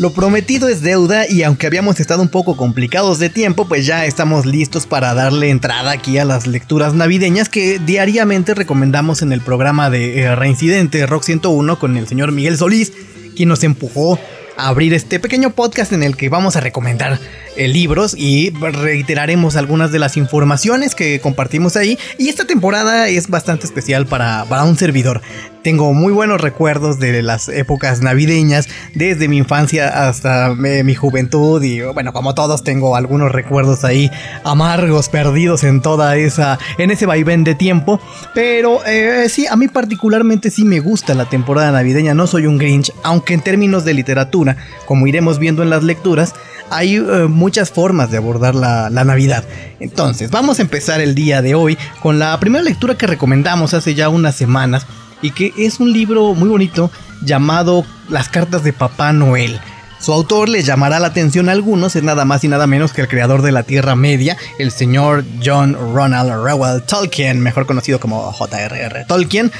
Lo prometido es deuda y aunque habíamos estado un poco complicados de tiempo, pues ya estamos listos para darle entrada aquí a las lecturas navideñas que diariamente recomendamos en el programa de eh, Reincidente Rock 101 con el señor Miguel Solís, quien nos empujó abrir este pequeño podcast en el que vamos a recomendar eh, libros y reiteraremos algunas de las informaciones que compartimos ahí. Y esta temporada es bastante especial para, para un servidor. Tengo muy buenos recuerdos de las épocas navideñas, desde mi infancia hasta eh, mi juventud y bueno, como todos tengo algunos recuerdos ahí amargos, perdidos en toda esa, en ese vaivén de tiempo. Pero eh, sí, a mí particularmente sí me gusta la temporada navideña, no soy un Grinch, aunque en términos de literatura, como iremos viendo en las lecturas, hay eh, muchas formas de abordar la, Navidad. Entonces, vamos a empezar el día de hoy con la primera lectura que recomendamos hace ya unas semanas y que es un libro muy bonito llamado Las cartas de Papá Noel. Su autor le llamará la atención a algunos, es nada más y nada menos que el creador de la Tierra Media, el señor John Ronald Reuel Tolkien, mejor conocido como J.R.R. Tolkien.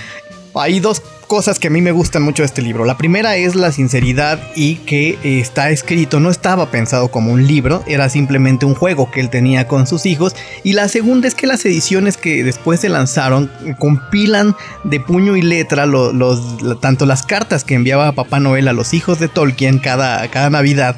Hay dos cosas que a mí me gustan mucho de este libro. La primera es la sinceridad y que eh, está escrito, no estaba pensado como un libro, era simplemente un juego que él tenía con sus hijos. Y la segunda es que las ediciones que después se lanzaron eh, compilan de puño y letra los, tanto las cartas que enviaba Papá Noel a los hijos de Tolkien cada, cada Navidad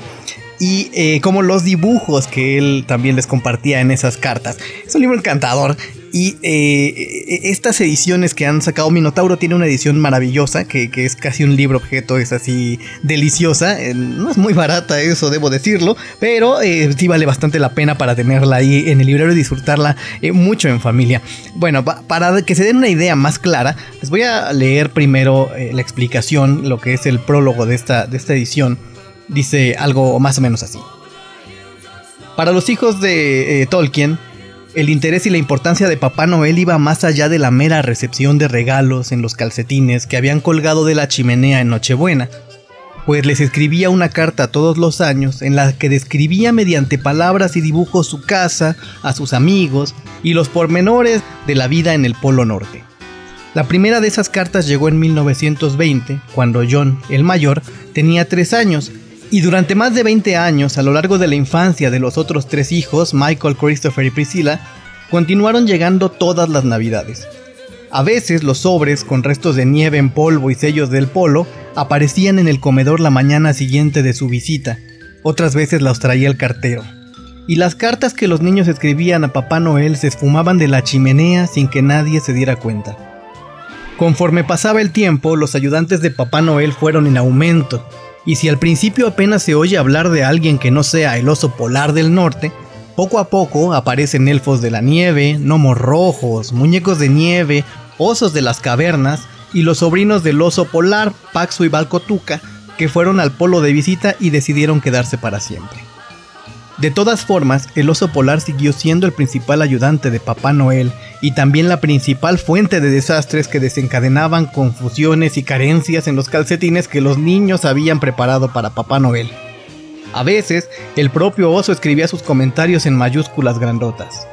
y eh, como los dibujos que él también les compartía en esas cartas. Es un libro encantador y eh, estas ediciones que han sacado Minotauro tiene una edición maravillosa, que, es casi un libro objeto, es así deliciosa. Eh, no es muy barata eso, debo decirlo, pero eh, sí vale bastante la pena para tenerla ahí en el librero y disfrutarla mucho en familia. Bueno, para que se den una idea más clara, les voy a leer primero la explicación, lo que es el prólogo de esta, de esta edición. Dice algo más o menos así. Para los hijos de Tolkien, el interés y la importancia de Papá Noel iba más allá de la mera recepción de regalos en los calcetines que habían colgado de la chimenea en Nochebuena, pues les escribía una carta todos los años en la que describía mediante palabras y dibujos su casa, a sus amigos y los pormenores de la vida en el Polo Norte. La primera de esas cartas llegó en 1920, cuando John, el mayor, tenía tres años y durante más de 20 años, a lo largo de la infancia de los otros tres hijos, Michael, Christopher y Priscilla, continuaron llegando todas las navidades. A veces los sobres con restos de nieve en polvo y sellos del polo aparecían en el comedor la mañana siguiente de su visita, otras veces los traía el cartero. Y las cartas que los niños escribían a Papá Noel se esfumaban de la chimenea sin que nadie se diera cuenta. Conforme pasaba el tiempo, los ayudantes de Papá Noel fueron en aumento, y si al principio apenas se oye hablar de alguien que no sea el oso polar del norte, poco a poco aparecen elfos de la nieve, gnomos rojos, muñecos de nieve, osos de las cavernas y los sobrinos del oso polar, Paxo y Balcotuca, que fueron al polo de visita y decidieron quedarse para siempre. De todas formas, el oso polar siguió siendo el principal ayudante de Papá Noel y también la principal fuente de desastres que desencadenaban confusiones y carencias en los calcetines que los niños habían preparado para Papá Noel. A veces, el propio oso escribía sus comentarios en mayúsculas grandotas.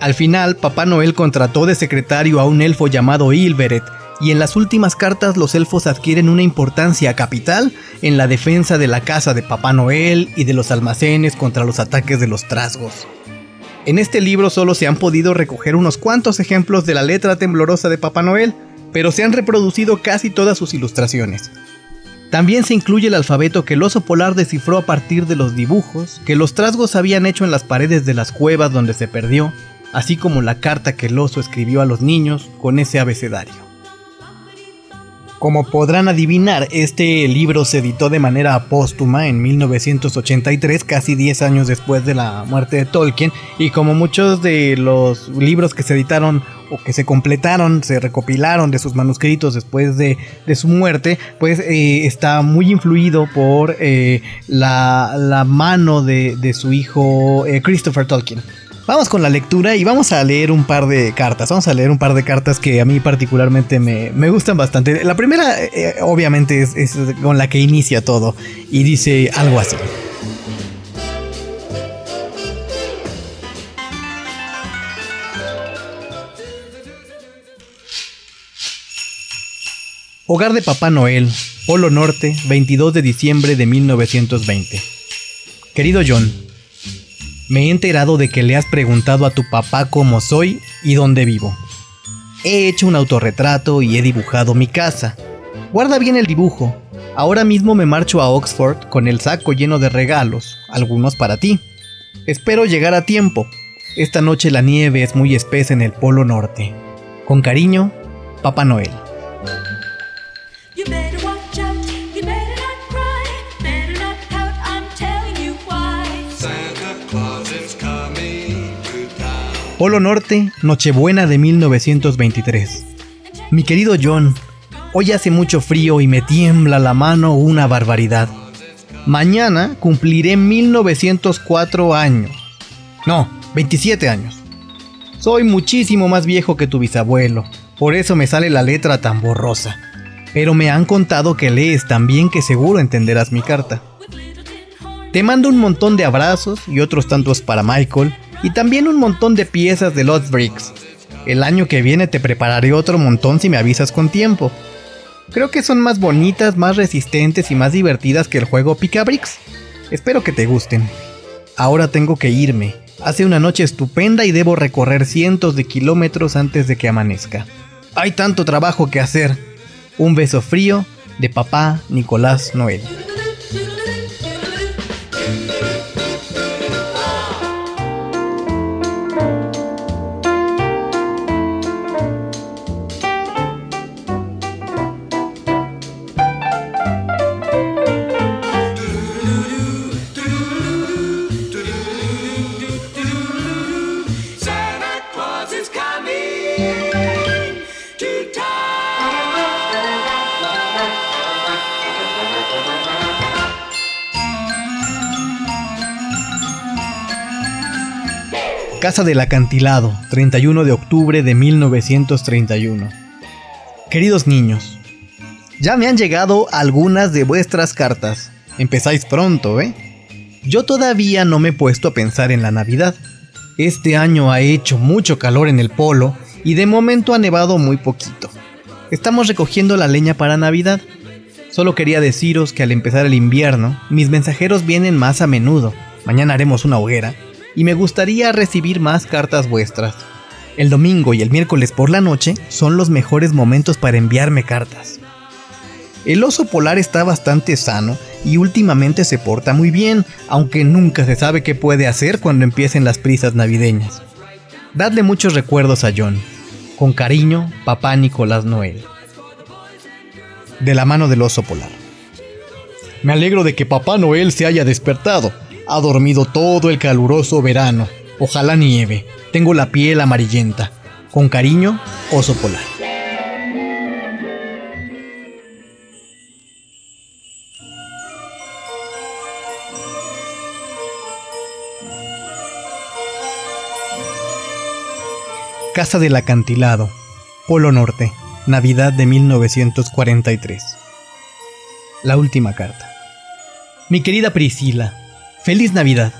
Al final, Papá Noel contrató de secretario a un elfo llamado Ilberet, y en las últimas cartas los elfos adquieren una importancia capital en la defensa de la casa de Papá Noel y de los almacenes contra los ataques de los trasgos. En este libro solo se han podido recoger unos cuantos ejemplos de la letra temblorosa de Papá Noel, pero se han reproducido casi todas sus ilustraciones. También se incluye el alfabeto que el oso polar descifró a partir de los dibujos que los trasgos habían hecho en las paredes de las cuevas donde se perdió, así como la carta que el oso escribió a los niños con ese abecedario. Como podrán adivinar, este libro se editó de manera póstuma en 1983, casi 10 años después de la muerte de Tolkien, y como muchos de los libros que se editaron o que se completaron, se recopilaron de sus manuscritos después de, su muerte, pues eh, está muy influido por eh, la, mano de, su hijo eh, Christopher Tolkien. Vamos con la lectura y vamos a leer un par de cartas. Vamos a leer un par de cartas que a mí particularmente me, gustan bastante. La primera, eh, obviamente, es, es con la que inicia todo y dice algo así. Hogar de Papá Noel, Polo Norte, 22 de diciembre de 1920. Querido John, me he enterado de que le has preguntado a tu papá cómo soy y dónde vivo. He hecho un autorretrato y he dibujado mi casa. Guarda bien el dibujo. Ahora mismo me marcho a Oxford con el saco lleno de regalos, algunos para ti. Espero llegar a tiempo. Esta noche la nieve es muy espesa en el Polo Norte. Con cariño, Papá Noel. Polo Norte, Nochebuena de 1923. Mi querido John, hoy hace mucho frío y me tiembla la mano una barbaridad. Mañana cumpliré 1904 años. No, 27 años. Soy muchísimo más viejo que tu bisabuelo, por eso me sale la letra tan borrosa. Pero me han contado que lees tan bien que seguro entenderás mi carta. Te mando un montón de abrazos y otros tantos para Michael, y también un montón de piezas de Lost Bricks. El año que viene te prepararé otro montón si me avisas con tiempo. Creo que son más bonitas, más resistentes y más divertidas que el juego Picabricks. Espero que te gusten. Ahora tengo que irme. Hace una noche estupenda y debo recorrer cientos de kilómetros antes de que amanezca. Hay tanto trabajo que hacer. Un beso frío de papá Nicolás Noel. Casa del Acantilado, 31 de octubre de 1931. Queridos niños, ya me han llegado algunas de vuestras cartas. Empezáis pronto, ¿eh? Yo todavía no me he puesto a pensar en la Navidad. Este año ha hecho mucho calor en el polo y de momento ha nevado muy poquito. Estamos recogiendo la leña para Navidad. Solo quería deciros que al empezar el invierno, mis mensajeros vienen más a menudo. Mañana haremos una hoguera y me gustaría recibir más cartas vuestras. El domingo y el miércoles por la noche son los mejores momentos para enviarme cartas. El oso polar está bastante sano y últimamente se porta muy bien, aunque nunca se sabe qué puede hacer cuando empiecen las prisas navideñas. Dadle muchos recuerdos a John. Con cariño, papá Nicolás Noel. De la mano del oso polar. Me alegro de que papá Noel se haya despertado. Ha dormido todo el caluroso verano. Ojalá nieve. Tengo la piel amarillenta. Con cariño, oso polar. Casa del Acantilado, Polo Norte, Navidad de 1943. La última carta. Mi querida Priscila, Feliz Navidad.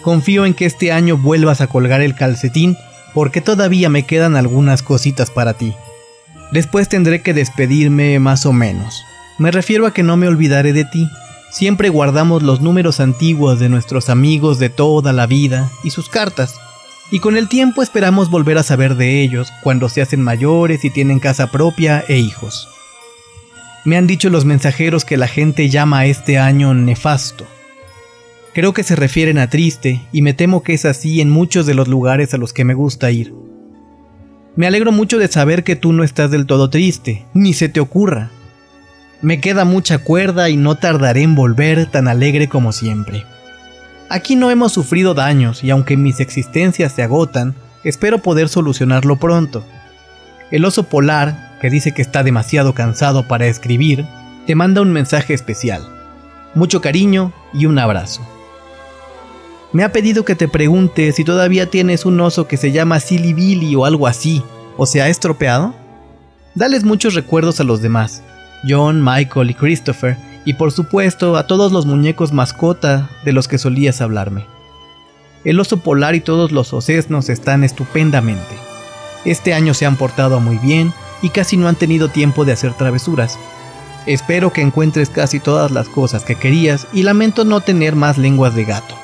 Confío en que este año vuelvas a colgar el calcetín porque todavía me quedan algunas cositas para ti. Después tendré que despedirme más o menos. Me refiero a que no me olvidaré de ti. Siempre guardamos los números antiguos de nuestros amigos de toda la vida y sus cartas. Y con el tiempo esperamos volver a saber de ellos cuando se hacen mayores y tienen casa propia e hijos. Me han dicho los mensajeros que la gente llama a este año nefasto. Creo que se refieren a triste y me temo que es así en muchos de los lugares a los que me gusta ir. Me alegro mucho de saber que tú no estás del todo triste, ni se te ocurra. Me queda mucha cuerda y no tardaré en volver tan alegre como siempre. Aquí no hemos sufrido daños y aunque mis existencias se agotan, espero poder solucionarlo pronto. El oso polar, que dice que está demasiado cansado para escribir, te manda un mensaje especial. Mucho cariño y un abrazo. Me ha pedido que te pregunte si todavía tienes un oso que se llama Silly Billy o algo así, o se ha estropeado. Dales muchos recuerdos a los demás, John, Michael y Christopher, y por supuesto a todos los muñecos mascota de los que solías hablarme. El oso polar y todos los osesnos están estupendamente. Este año se han portado muy bien y casi no han tenido tiempo de hacer travesuras. Espero que encuentres casi todas las cosas que querías y lamento no tener más lenguas de gato.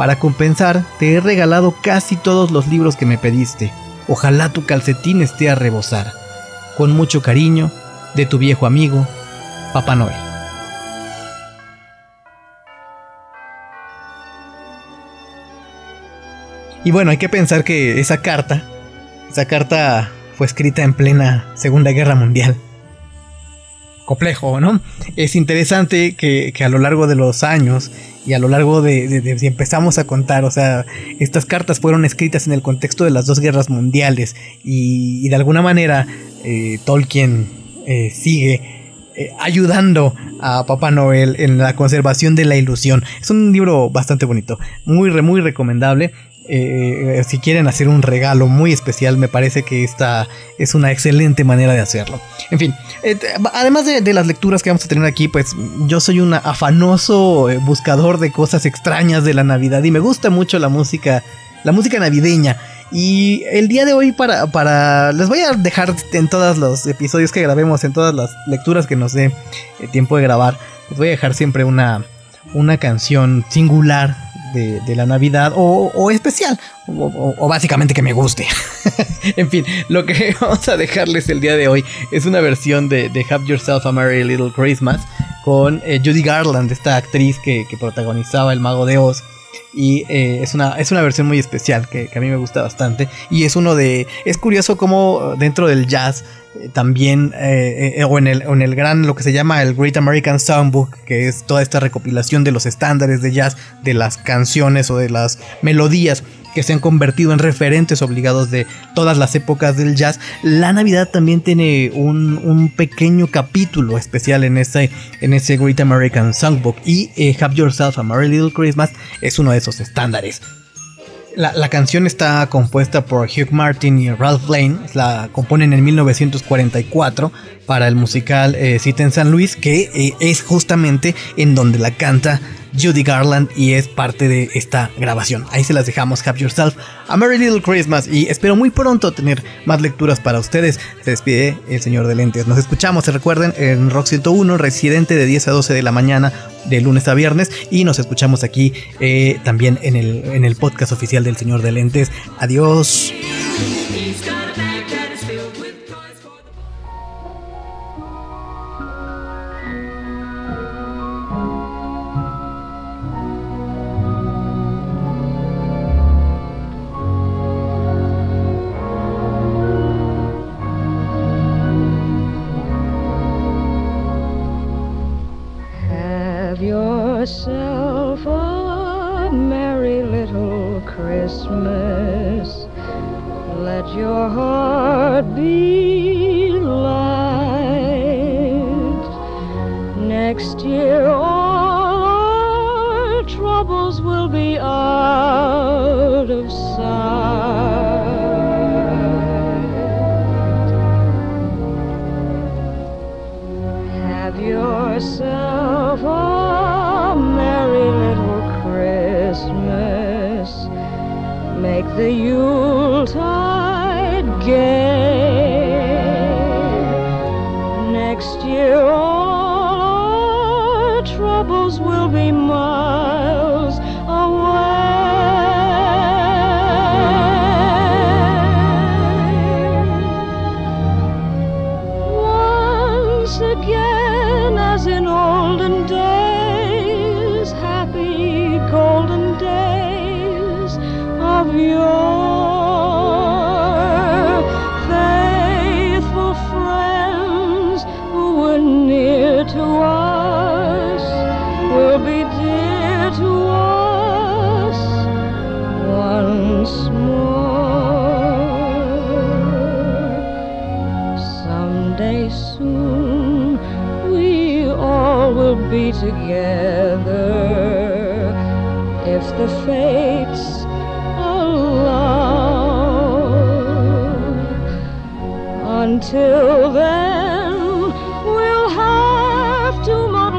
Para compensar, te he regalado casi todos los libros que me pediste. Ojalá tu calcetín esté a rebosar. Con mucho cariño, de tu viejo amigo, Papá Noel. Y bueno, hay que pensar que esa carta, esa carta fue escrita en plena Segunda Guerra Mundial complejo, ¿no? Es interesante que, a lo largo de los años y a lo largo de, si empezamos a contar, o sea, estas cartas fueron escritas en el contexto de las dos guerras mundiales y, de alguna manera eh, Tolkien eh, sigue eh, ayudando a Papá Noel en la conservación de la ilusión. Es un libro bastante bonito, muy, muy recomendable. Eh, si quieren hacer un regalo muy especial, me parece que esta es una excelente manera de hacerlo. En fin, eh, además de, las lecturas que vamos a tener aquí, pues yo soy un afanoso eh, buscador de cosas extrañas de la Navidad y me gusta mucho la música, la música navideña. Y el día de hoy para, para les voy a dejar en todos los episodios que grabemos, en todas las lecturas que nos dé tiempo de grabar, les voy a dejar siempre una, una canción singular de, la Navidad o, especial o, básicamente que me guste. en fin, lo que vamos a dejarles el día de hoy es una versión de, Have Yourself a Merry Little Christmas con eh, Judy Garland, esta actriz que, protagonizaba El Mago de Oz. Y eh, es, una, es una versión muy especial que, a mí me gusta bastante. Y es uno de... Es curioso cómo dentro del jazz también eh, eh, o, en el, en el gran lo que se llama el Great American Songbook que es toda esta recopilación de los estándares de jazz de las canciones o de las melodías que se han convertido en referentes obligados de todas las épocas del jazz, la Navidad también tiene un, pequeño capítulo especial en ese, en ese Great American Songbook y eh, Have Yourself a Merry Little Christmas es uno de esos estándares. La, canción está compuesta por Hugh Martin y Ralph Lane. La componen en 1944 para el musical eh, Cita en San Luis, que eh, es justamente en donde la canta Judy Garland y es parte de esta grabación. Ahí se las dejamos, Have Yourself a Merry Little Christmas y espero muy pronto tener más lecturas para ustedes. Se despide el señor de lentes. Nos escuchamos, se recuerden, en Rock 101, residente de 10 a 12 de la mañana de lunes a viernes y nos escuchamos aquí eh, también en el, en el podcast oficial del señor de lentes. Adiós. Have yourself a merry little Christmas. Let your heart be light. Next year, all our troubles will be out of sight. yourself. a Christmas, make the Yuletide gay. Next year, all our troubles will be miles away. Once again, as in olden days, happy golden days of yore. Faithful friends who were near to us will be dear to us once more. Someday soon we all will be together. If the fates allow, Until then, we'll have to.